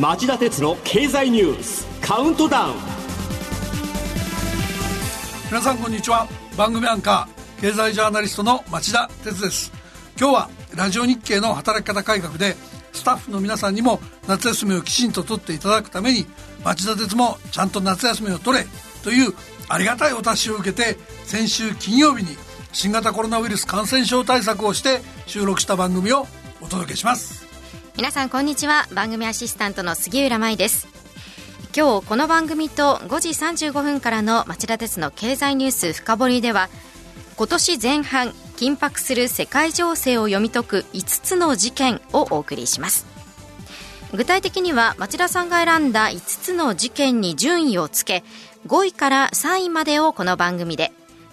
町田鉄の経済ニュースカウントダウン。皆さんこんにちは。番組アンカー経済ジャーナリストの町田鉄です。今日はラジオ日経の働き方改革でスタッフの皆さんにも夏休みをきちんと取っていただくために町田鉄もちゃんと夏休みを取れというありがたいお達しを受けて先週金曜日に新型コロナウイルス感染症対策をして収録した番組をお届けします。皆さんこんにちは。番組アシスタントの杉浦舞です。今日この番組と5時35分からの町田鉄の経済ニュース深掘りでは今年前半緊迫する世界情勢を読み解く5つの事件をお送りします。具体的には町田さんが選んだ5つの事件に順位をつけ5位から3位までをこの番組で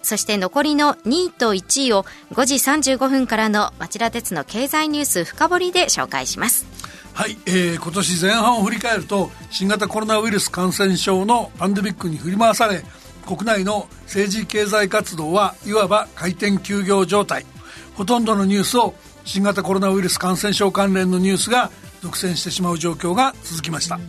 そして残りの2位と1位を5時35分からの町田鉄の経済ニュース深掘りで紹介します。はい、えー、今年前半を振り返ると新型コロナウイルス感染症のパンデミックに振り回され国内の政治経済活動はいわば回転休業状態。ほとんどのニュースを新型コロナウイルス感染症関連のニュースが独占してしまう状況が続きました。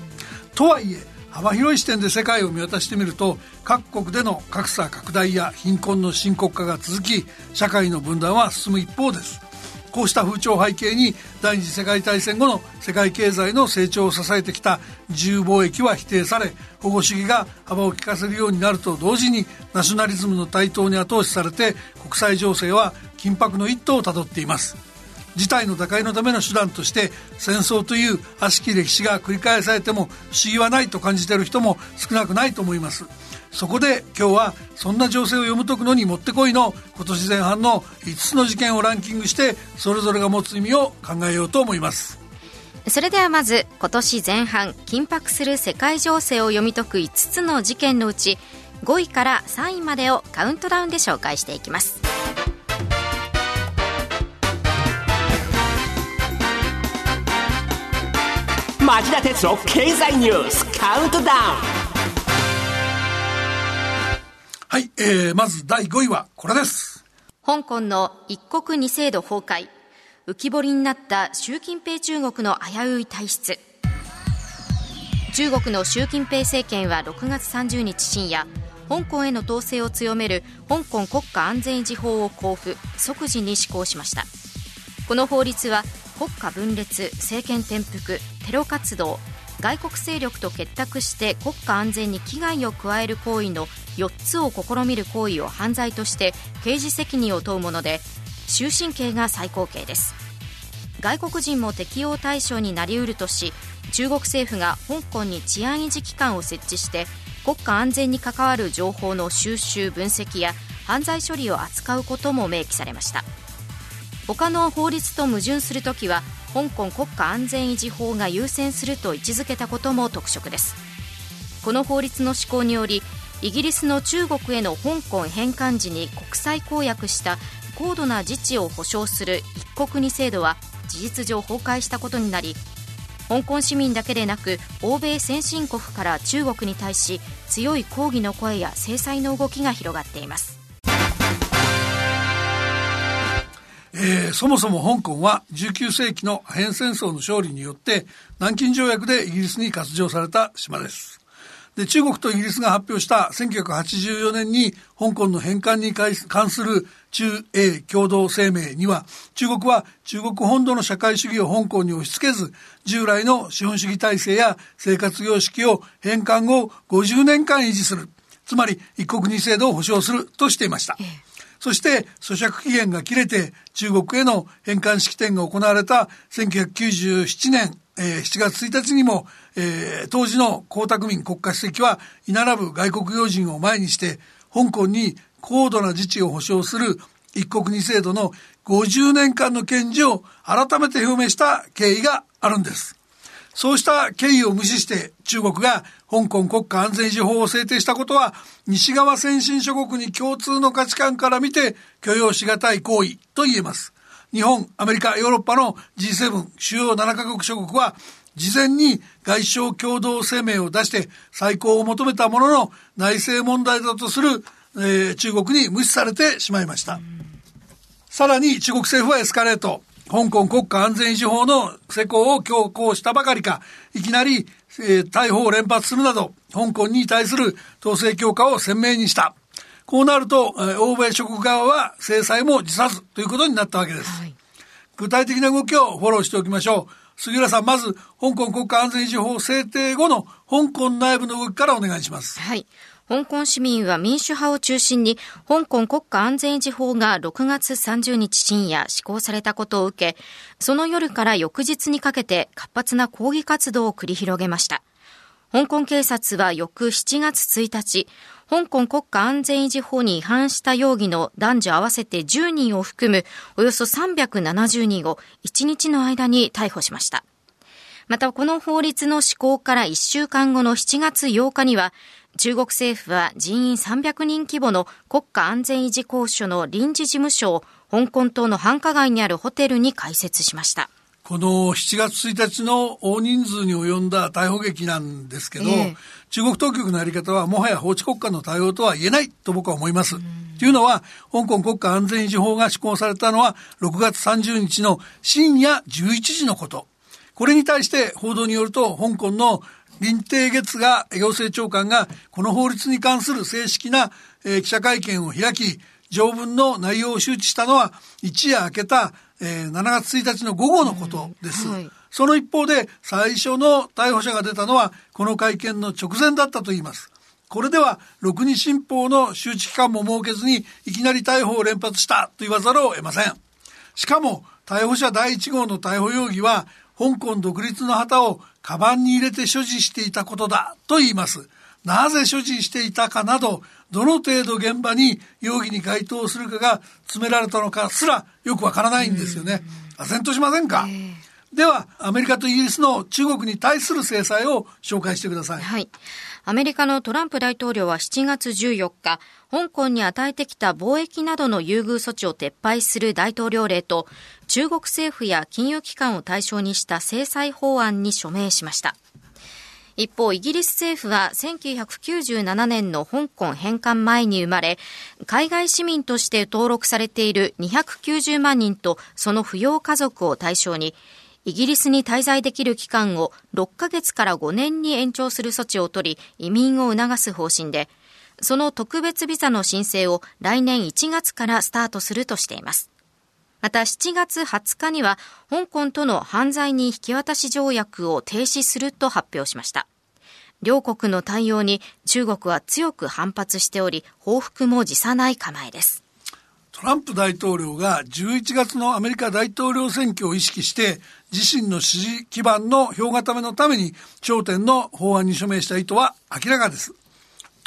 とはいえ幅広い視点で世界を見渡してみると各国での格差拡大や貧困の深刻化が続き社会の分断は進む一方です。こうした風潮背景に第二次世界大戦後の世界経済の成長を支えてきた自由貿易は否定され保護主義が幅を利かせるようになると同時にナショナリズムの台頭に後押しされて国際情勢は緊迫の一途をたどっています。事態の打開のための手段として戦争という悪しき歴史が繰り返されても不思議はないと感じている人も少なくないと思います。そこで今日はそんな情勢を読み解くのにもってこいの今年前半の5つの事件をランキングしてそれぞれが持つ意味を考えようと思います。それではまず今年前半緊迫する世界情勢を読み解く5つの事件のうち5位から3位までをカウントダウンで紹介していきます。町田鉄の経済ニュースカウントダウン。はい、えー、まず第5位はこれです。香港の一国二制度崩壊。浮き彫りになった習近平中国の危うい体質。中国の習近平政権は6月30日深夜香港への統制を強める香港国家安全維持法を交付即時に施行しました。この法律は国家分裂政権転覆テロ活動外国勢力と結託して国家安全に危害を加える行為の4つを試みる行為を犯罪として刑事責任を問うもので終身刑が最高刑です。外国人も適用対象になりうるとし中国政府が香港に治安維持機関を設置して国家安全に関わる情報の収集分析や犯罪処理を扱うことも明記されました。他の法律と矛盾するときは香港国家安全維持法が優先すると位置づけたことも特色です。この法律の施行によりイギリスの中国への香港返還時に国際公約した高度な自治を保障する一国二制度は事実上崩壊したことになり香港市民だけでなく欧米先進国から中国に対し強い抗議の声や制裁の動きが広がっています。えー、そもそも香港は19世紀のアヘン戦争の勝利によって南京条約でイギリスに割譲された島です。で中国とイギリスが発表した1984年に香港の返還に関する中英共同声明には中国は中国本土の社会主義を香港に押し付けず従来の資本主義体制や生活様式を返還後50年間維持するつまり一国二制度を保障するとしていました。ええそして咀嚼期限が切れて中国への返還式典が行われた1997年、えー、7月1日にも、えー、当時の江沢民国家主席は居並ぶ外国要人を前にして香港に高度な自治を保障する一国二制度の50年間の堅持を改めて表明した経緯があるんです。そうした経緯を無視して中国が香港国家安全維持法を制定したことは西側先進諸国に共通の価値観から見て許容し難い行為と言えます。日本、アメリカ、ヨーロッパの G7 主要7カ国諸国は事前に外相共同声明を出して再考を求めたものの内政問題だとする、えー、中国に無視されてしまいました。さらに中国政府はエスカレート。香港国家安全維持法の施行を強行したばかりか、いきなり、えー、逮捕を連発するなど、香港に対する統制強化を鮮明にした。こうなると、えー、欧米諸国側は制裁も辞さずということになったわけです。はい、具体的な動きをフォローしておきましょう。杉浦さん、まず、香港国家安全維持法制定後の香港内部の動きからお願いします。はい。香港市民は民主派を中心に、香港国家安全維持法が6月30日深夜施行されたことを受け、その夜から翌日にかけて活発な抗議活動を繰り広げました。香港警察は翌7月1日、香港国家安全維持法に違反した容疑の男女合わせて10人を含むおよそ370人を1日の間に逮捕しました。またこの法律の施行から1週間後の7月8日には中国政府は人員300人規模の国家安全維持公署の臨時事務所を香港島の繁華街にあるホテルに開設しました。この7月1日の大人数に及んだ逮捕劇なんですけど、えー、中国当局のやり方はもはや法治国家の対応とは言えないと僕は思います。というのは、香港国家安全維持法が施行されたのは6月30日の深夜11時のこと。これに対して報道によると、香港の林定月が行政長官がこの法律に関する正式な、えー、記者会見を開き、条文の内容を周知したのは一夜明けた、えー、7月1日の午後のことです。はい、その一方で最初の逮捕者が出たのはこの会見の直前だったと言います。これでは、六二新報の周知期間も設けずに、いきなり逮捕を連発したと言わざるを得ません。しかも、逮捕者第1号の逮捕容疑は、香港独立の旗をカバンに入れて所持していたことだと言います。なぜ所持していたかなど、どの程度現場に容疑に該当するかが詰められたのかすらよくわからないんですよね。唖然としませんか、では、アメリカとイギリスの中国に対する制裁を紹介してください。はい。アメリカのトランプ大統領は7月14日、香港に与えてきた貿易などの優遇措置を撤廃する大統領令と、中国政府や金融機関を対象にした制裁法案に署名しました。一方、イギリス政府は1997年の香港返還前に生まれ、海外市民として登録されている290万人とその扶養家族を対象に、イギリスに滞在できる期間を6ヶ月から5年に延長する措置を取り、移民を促す方針で、その特別ビザの申請を来年1月からスタートするとしています。また7月20日には、香港との犯罪人引き渡し条約を停止すると発表しました。両国の対応に中国は強く反発しており、報復も辞さない構えです。トランプ大統領が11月のアメリカ大統領選挙を意識して自身の支持基盤の票固めのために頂点の法案に署名した意図は明らかです。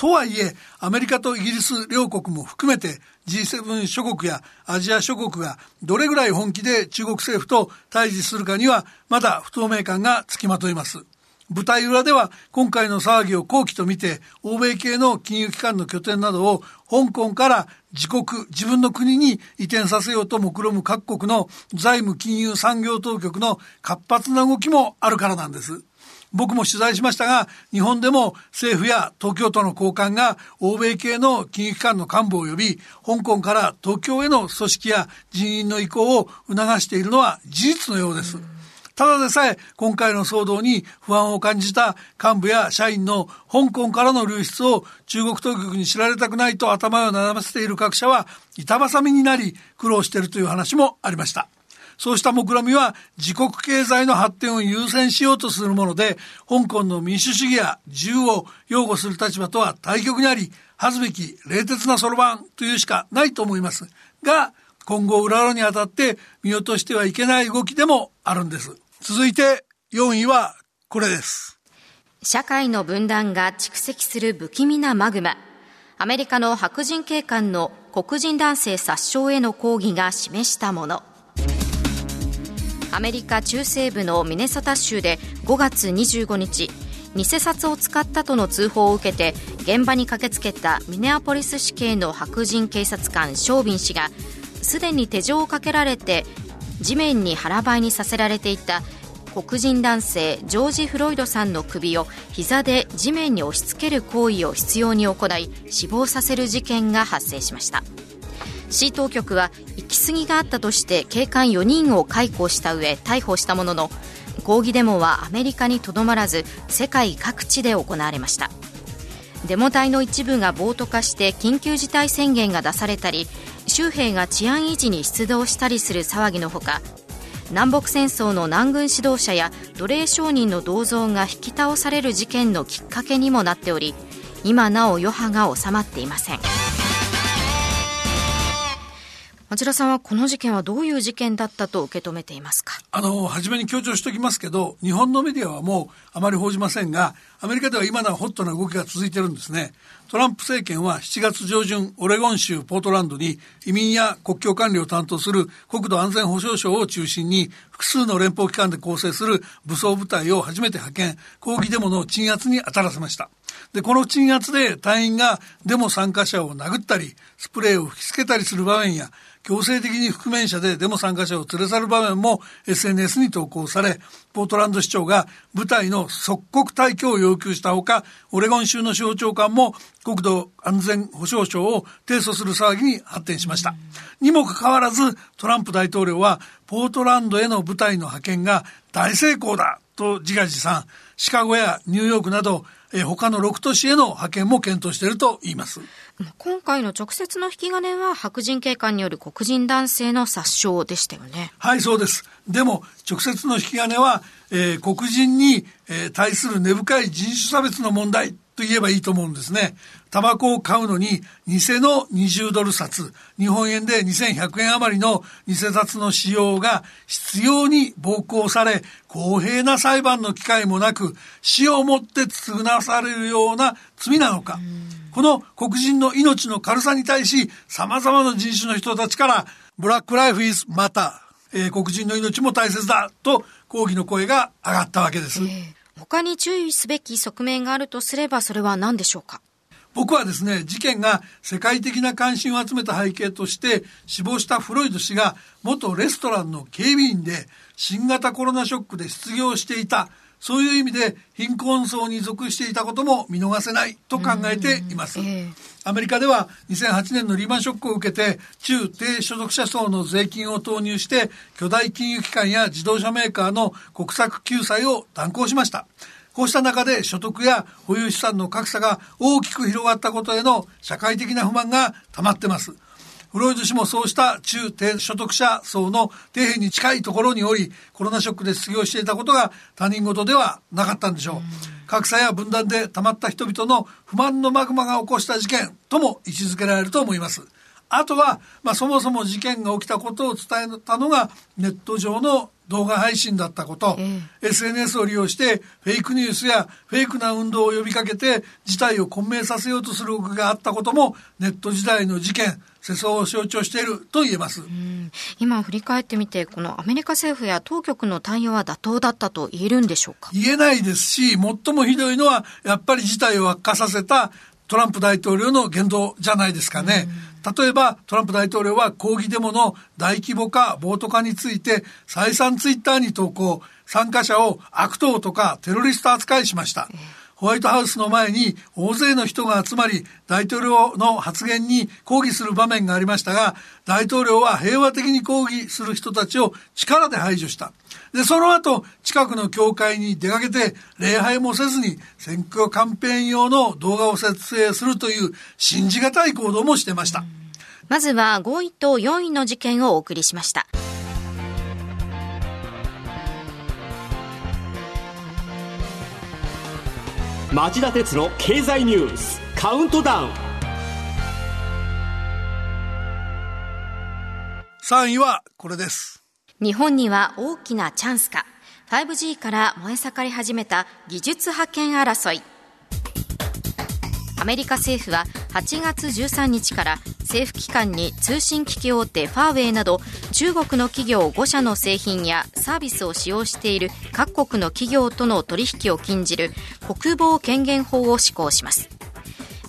とはいえ、アメリカとイギリス両国も含めて G7 諸国やアジア諸国がどれぐらい本気で中国政府と対峙するかにはまだ不透明感がつきまといます。舞台裏では今回の騒ぎを好機と見て欧米系の金融機関の拠点などを香港から自国自分の国に移転させようと目論む各国の財務金融産業当局の活発な動きもあるからなんです。僕も取材しましたが、日本でも政府や東京都の高官が欧米系の金融機関の幹部を呼び、香港から東京への組織や人員の移行を促しているのは事実のようです。ただでさえ今回の騒動に不安を感じた幹部や社員の香港からの流出を中国当局に知られたくないと頭を悩ませている各社は板挟みになり苦労しているという話もありました。そうした目論みは自国経済の発展を優先しようとするもので、香港の民主主義や自由を擁護する立場とは対極にあり、恥ずべき冷徹なそろばんというしかないと思います。が、今後裏裏にあたって見落としてはいけない動きでもあるんです。続いて4位はこれです。社会の分断が蓄積する不気味なマグマ。アメリカの白人警官の黒人男性殺傷への抗議が示したもの。アメリカ中西部のミネソタ州で5月25日、偽札を使ったとの通報を受けて現場に駆けつけたミネアポリス市警の白人警察官ショービン氏がすでに手錠をかけられて地面に腹ばいにさせられていた黒人男性ジョージ・フロイドさんの首を膝で地面に押し付ける行為を必要に行い死亡させる事件が発生しました。市当局はき過ぎがあったとして警官4人を解雇した上逮捕したものの抗議デモはアメリカにとどまらず世界各地で行われました。デモ隊の一部が暴徒化して緊急事態宣言が出されたり州兵が治安維持に出動したりする騒ぎのほか南北戦争の南軍指導者や奴隷商人の銅像が引き倒される事件のきっかけにもなっており今なお余波が収まっていません。町田さんはこの事件はどういう事件だったと受け止めていますか？あの、初めに強調しておきますけど、日本のメディアはもうあまり報じませんが、アメリカでは今なおホットな動きが続いてるんですね。トランプ政権は7月上旬、オレゴン州ポートランドに移民や国境管理を担当する国土安全保障省を中心に複数の連邦機関で構成する武装部隊を初めて派遣、抗議デモの鎮圧に当たらせました。で、この鎮圧で隊員がデモ参加者を殴ったり、スプレーを吹きつけたりする場面や、強制的に覆面者でデモ参加者を連れ去る場面も SNS に投稿され、ポートランド市長が部隊の即刻退去を要求したほか、オレゴン州の司法長官も国土安全保障省を提訴する騒ぎに発展しました。にもかかわらず、トランプ大統領は、ポートランドへの部隊の派遣が大成功だと自画自賛、シカゴやニューヨークなど、え他の6都市への派遣も検討していると言います。今回の直接の引き金は白人警官による黒人男性の殺傷でしたよね。はい、そうです。でも、直接の引き金は、えー、黒人に、えー、対する根深い人種差別の問題と言えばいいと思うんですね。タバコを買うのに、偽の20ドル札、日本円で2100円余りの偽札の使用が必要に暴行され、公平な裁判の機会もなく、死をもって償わされるような罪なのか。この黒人の命の軽さに対し、様々な人種の人たちから、ブラックライフイズマター、えー、黒人の命も大切だと抗議の声が上がったわけです。えー他に注意すべき側面があるとすればそれは何でしょうか？僕はですね、事件が世界的な関心を集めた背景として、死亡したフロイド氏が元レストランの警備員で新型コロナショックで失業していた。そういう意味で貧困層に属していたことも見逃せないと考えています。アメリカでは2008年のリーマンショックを受けて中低所得者層の税金を投入して巨大金融機関や自動車メーカーの国策救済を断行しました。こうした中で所得や保有資産の格差が大きく広がったことへの社会的な不満が溜まってます。フロイド氏もそうした中低所得者層の底辺に近いところにおり、コロナショックで失業していたことが他人事ではなかったんでしょう。格差や分断で溜まった人々の不満のマグマが起こした事件とも位置づけられると思います。あとは、まあ、そもそも事件が起きたことを伝えたのがネット上の動画配信だったこと、ええ、SNS を利用してフェイクニュースやフェイクな運動を呼びかけて事態を混迷させようとする動きがあったこともネット時代の事件世相を象徴していると言えます。今振り返ってみて、このアメリカ政府や当局の対応は妥当だったと言えるんでしょうか？言えないですし、最もひどいのは、やっぱり事態を悪化させたトランプ大統領の言動じゃないですかね。例えば、トランプ大統領は抗議デモの大規模化、暴徒化について、再三ツイッターに投稿、参加者を悪党とかテロリスト扱いしました。ホワイトハウスの前に大勢の人が集まり、大統領の発言に抗議する場面がありましたが、大統領は平和的に抗議する人たちを力で排除した。で、その後、近くの教会に出かけて、礼拝もせずに、選挙カンペーン用の動画を撮影するという、信じがたい行動もしてました。まずは5位と4位の事件をお送りしました。町田鉄の経済ニュースカウントダウン。3位はこれです。日本には大きなチャンスか。5G から燃え盛り始めた技術覇権争い。アメリカ政府は8月13日から政府機関に通信機器大手ファーウェイなど中国の企業5社の製品やサービスを使用している各国の企業との取引を禁じる国防権限法を施行します。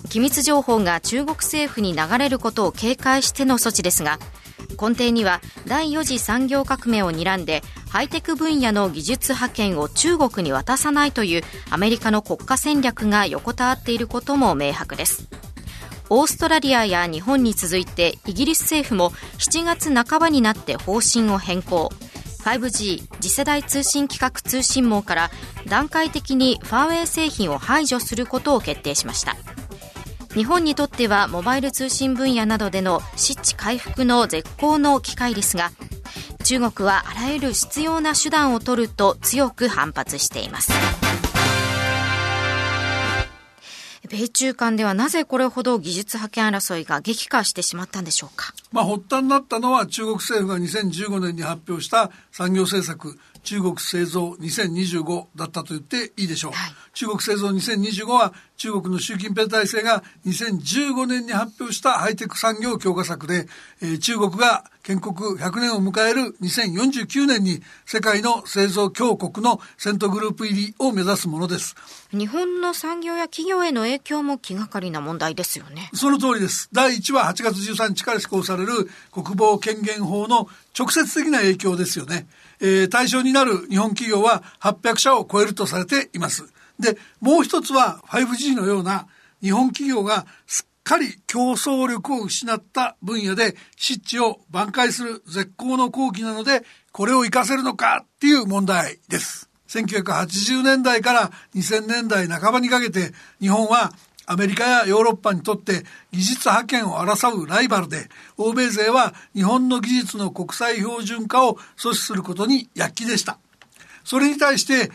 機密情報が中国政府に流れることを警戒しての措置ですが根底には第4次産業革命を睨んでハイテク分野の技術覇権を中国に渡さないというアメリカの国家戦略が横たわっていることも明白です。オーストラリアや日本に続いてイギリス政府も7月半ばになって方針を変更。5G 次世代通信規格通信網から段階的にファーウェイ製品を排除することを決定しました。日本にとってはモバイル通信分野などでの失地回復の絶好の機会ですが中国はあらゆる必要な手段を取ると強く反発しています。米中間ではなぜこれほど技術覇権争いが激化してしまったんでしょうか？まあ、発端になったのは中国政府が2015年に発表した産業政策中国製造2025だったと言っていいでしょう。はい、中国製造2025は中国の習近平体制が2015年に発表したハイテク産業強化策で、えー、中国が建国100年を迎える2049年に世界の製造強国のセントグループ入りを目指すものです。日本の産業や企業への影響も気がかりな問題ですよね。その通りです。第1は8月13日から施行される国防権限法の直接的な影響ですよね。えー、対象になる日本企業は800社を超えるとされています。で、もう一つは 5G のような日本企業がすっかり競争力を失った分野で失地を挽回する絶好の好機なので、これを活かせるのかっていう問題です。1980年代から2000年代半ばにかけて日本はアメリカやヨーロッパにとって技術覇権を争うライバルで、欧米勢は日本の技術の国際標準化を阻止することに躍起でした。それに対して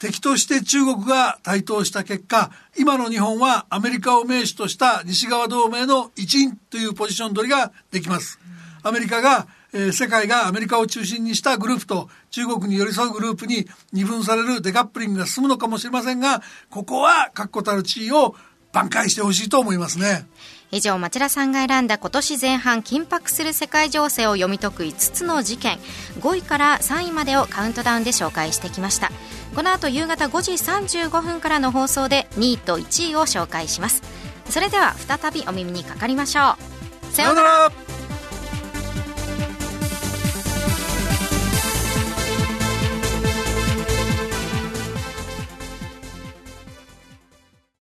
敵として中国が台頭した結果、今の日本はアメリカを名手とした西側同盟の一員というポジション取りができます。アメリカが、えー、世界がアメリカを中心にしたグループと中国に寄り添うグループに二分されるデカップリングが進むのかもしれませんが、ここは確固たる地位を挽回してほしいと思いますね。以上町田さんが選んだ今年前半緊迫する世界情勢を読み解く5つの事件5位から3位までをカウントダウンで紹介してきました。この後夕方5時35分からの放送で2位と1位を紹介します。それでは再びお耳にかかりましょう。さようなら